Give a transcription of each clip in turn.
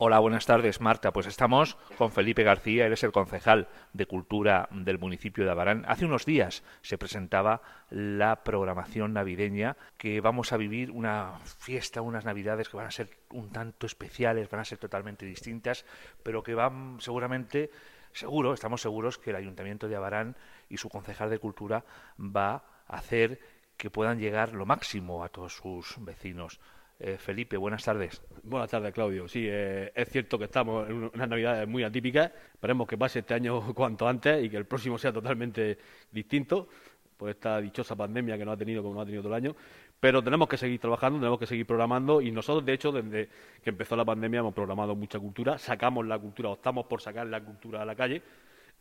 Hola, buenas tardes, Marta. Pues estamos con Felipe García, él es el concejal de Cultura del municipio de Abarán. Hace unos días se presentaba la programación navideña, que vamos a vivir una fiesta, unas navidades que van a ser un tanto especiales, van a ser totalmente distintas, pero que van seguramente, seguro, estamos seguros que el Ayuntamiento de Abarán y su concejal de Cultura va a hacer que puedan llegar lo máximo a todos sus vecinos. Eh, Felipe, buenas tardes. Buenas tardes, Claudio. Sí, eh, es cierto que estamos en unas navidades muy atípicas. Esperemos que pase este año cuanto antes y que el próximo sea totalmente distinto por esta dichosa pandemia que no ha tenido como no ha tenido todo el año. Pero tenemos que seguir trabajando, tenemos que seguir programando y nosotros, de hecho, desde que empezó la pandemia hemos programado mucha cultura, sacamos la cultura, optamos por sacar la cultura a la calle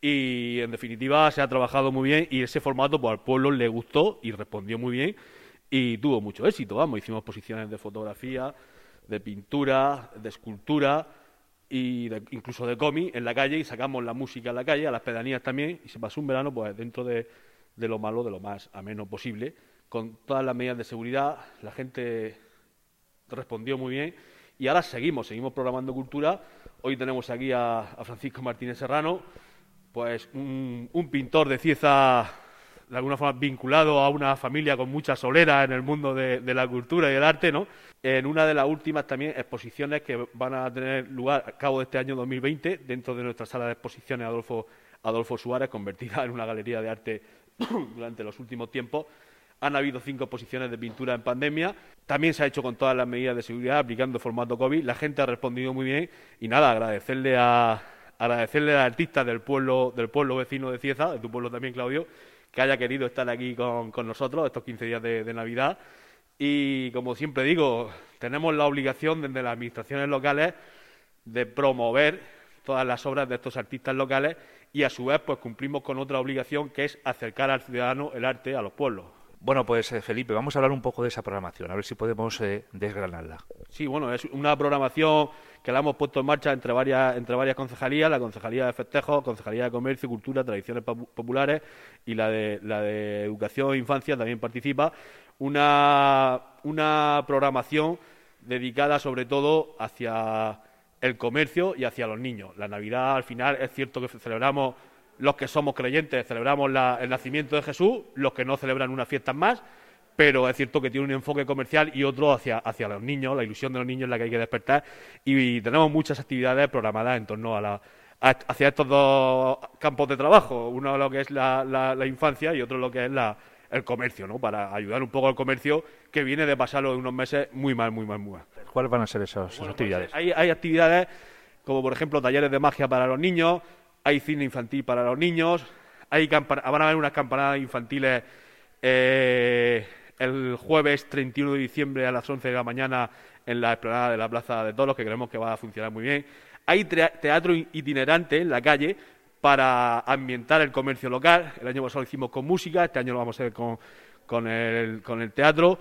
y, en definitiva, se ha trabajado muy bien y ese formato pues, al pueblo le gustó y respondió muy bien y tuvo mucho éxito, vamos, hicimos posiciones de fotografía, de pintura, de escultura y incluso de cómic en la calle y sacamos la música a la calle, a las pedanías también y se pasó un verano pues dentro de, de lo malo, de lo más ameno posible, con todas las medidas de seguridad, la gente respondió muy bien y ahora seguimos, seguimos programando cultura. Hoy tenemos aquí a, Francisco Martínez Serrano, pues un, un pintor de Cieza de alguna forma vinculado a una familia con mucha solera en el mundo de, la cultura y el arte, ¿no? En una de las últimas también exposiciones que van a tener lugar a cabo de este año 2020 dentro de nuestra sala de exposiciones Adolfo, Adolfo Suárez, convertida en una galería de arte durante los últimos tiempos. Han habido cinco exposiciones de pintura en pandemia. También se ha hecho con todas las medidas de seguridad, aplicando formato COVID. La gente ha respondido muy bien. Y nada, agradecerle a, agradecerle a artistas del pueblo, del pueblo vecino de Cieza, de tu pueblo también, Claudio, que haya querido estar aquí con, nosotros estos 15 días de, Navidad. Y como siempre digo, tenemos la obligación desde las administraciones locales de promover todas las obras de estos artistas locales y a su vez pues cumplimos con otra obligación que es acercar al ciudadano el arte a los pueblos. Bueno, pues eh, Felipe, vamos a hablar un poco de esa programación, a ver si podemos eh, desgranarla. Sí, bueno, es una programación que la hemos puesto en marcha entre varias, entre varias concejalías, la Concejalía de Festejos, Concejalía de Comercio, Cultura, Tradiciones Populares y la de, la de Educación e Infancia también participa. Una, una programación dedicada sobre todo hacia el comercio y hacia los niños. La Navidad, al final, es cierto que celebramos los que somos creyentes celebramos el nacimiento de Jesús, los que no celebran unas fiestas más, pero es cierto que tiene un enfoque comercial y otro hacia, hacia los niños, la ilusión de los niños es la que hay que despertar y, tenemos muchas actividades programadas en torno a la, hacia estos dos campos de trabajo, uno lo que es la, la, infancia y otro lo que es la, el comercio, ¿no? Para ayudar un poco al comercio que viene de pasarlo unos meses muy mal, muy mal, muy mal. ¿Cuáles van a ser esas, pues actividades? hay, hay actividades como por ejemplo talleres de magia para los niños, hay cine infantil para los niños, hay van a haber unas campanadas infantiles eh, el jueves 31 de diciembre a las 11 de la mañana en la explanada de la Plaza de Toros, que creemos que va a funcionar muy bien. Hay teatro itinerante en la calle para ambientar el comercio local. El año pasado lo hicimos con música, este año lo vamos a hacer con, el, teatro.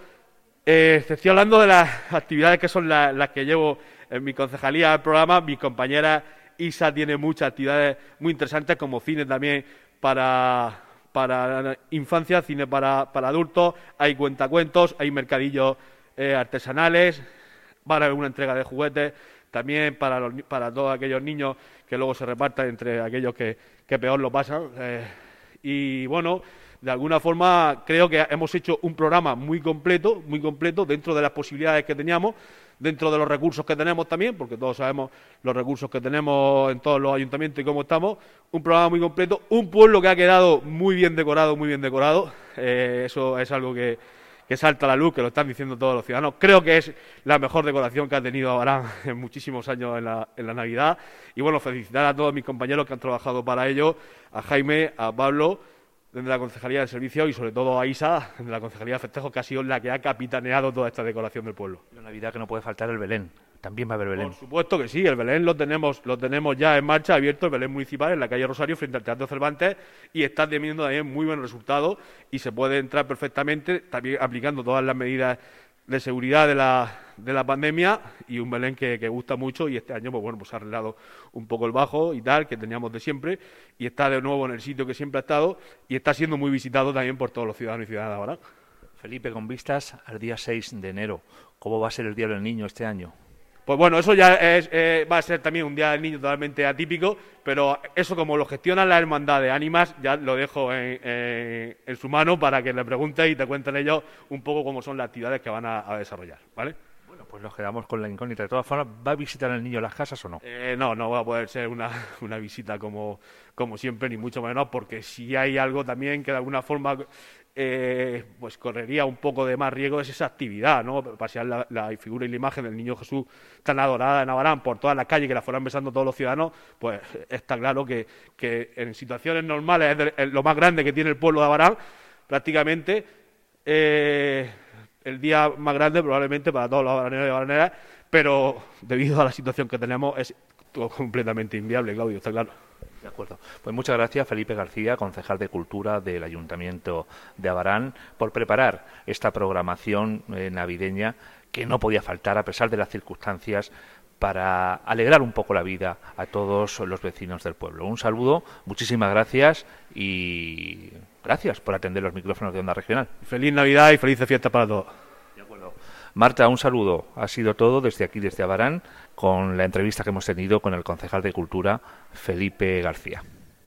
Eh, estoy hablando de las actividades que son las que llevo en mi concejalía del programa. Mis compañeras ISA tiene muchas actividades muy interesantes, como cine también para, para infancia, cine para, adultos, hay cuentacuentos, hay mercadillos eh, artesanales, va a haber una entrega de juguetes también para, los, para todos aquellos niños que luego se repartan entre aquellos que, peor lo pasan. Eh, y bueno, de alguna forma creo que hemos hecho un programa muy completo, muy completo dentro de las posibilidades que teníamos dentro de los recursos que tenemos también, porque todos sabemos los recursos que tenemos en todos los ayuntamientos y cómo estamos, un programa muy completo, un pueblo que ha quedado muy bien decorado, muy bien decorado, eh, eso es algo que, salta a la luz, que lo están diciendo todos los ciudadanos. Creo que es la mejor decoración que ha tenido Abarán en muchísimos años en la, en la Navidad. Y bueno, felicitar a todos mis compañeros que han trabajado para ello, a Jaime, a Pablo desde la Concejalía de Servicio y sobre todo a Isa, de la Concejalía de Festejos, que ha sido la que ha capitaneado toda esta decoración del pueblo. La Navidad que no puede faltar el Belén. También va a haber Belén. Por supuesto que sí, el Belén lo tenemos, lo tenemos ya en marcha, abierto el Belén municipal en la calle Rosario frente al Teatro Cervantes y está teniendo también muy buen resultado y se puede entrar perfectamente también aplicando todas las medidas de seguridad de la, de la pandemia y un Belén que, gusta mucho y este año pues bueno pues ha arreglado un poco el bajo y tal que teníamos de siempre y está de nuevo en el sitio que siempre ha estado y está siendo muy visitado también por todos los ciudadanos y ciudadanas ahora. Felipe, con vistas al día 6 de enero, ¿cómo va a ser el Día del Niño este año? Pues bueno, eso ya es, eh, va a ser también un día del niño totalmente atípico, pero eso como lo gestionan la hermandad de ánimas, ya lo dejo en, su mano para que le pregunte y te cuenten ellos un poco cómo son las actividades que van a, desarrollar, ¿vale? Pues nos quedamos con la incógnita. De todas formas, ¿va a visitar el niño las casas o no? Eh, no, no va a poder ser una, una visita como, como siempre, ni mucho menos, porque si hay algo también que de alguna forma eh, pues correría un poco de más riesgo es esa actividad, ¿no? Pasear la, figura y la imagen del niño Jesús tan adorada en Abarán por todas las calles que la fueran besando todos los ciudadanos, pues está claro que, en situaciones normales es, lo más grande que tiene el pueblo de Abarán, prácticamente eh, el día más grande probablemente para todos los abaraneros y abaraneras, pero debido a la situación que tenemos es completamente inviable, Claudio, está claro. De acuerdo. Pues muchas gracias, Felipe García, concejal de Cultura del Ayuntamiento de Abarán, por preparar esta programación eh, navideña que no podía faltar a pesar de las circunstancias para alegrar un poco la vida a todos los vecinos del pueblo. Un saludo, muchísimas gracias y gracias por atender los micrófonos de Onda Regional. Feliz Navidad y felices fiestas para todos. De acuerdo. Marta, un saludo. Ha sido todo desde aquí, desde Abarán con la entrevista que hemos tenido con el concejal de Cultura, Felipe García.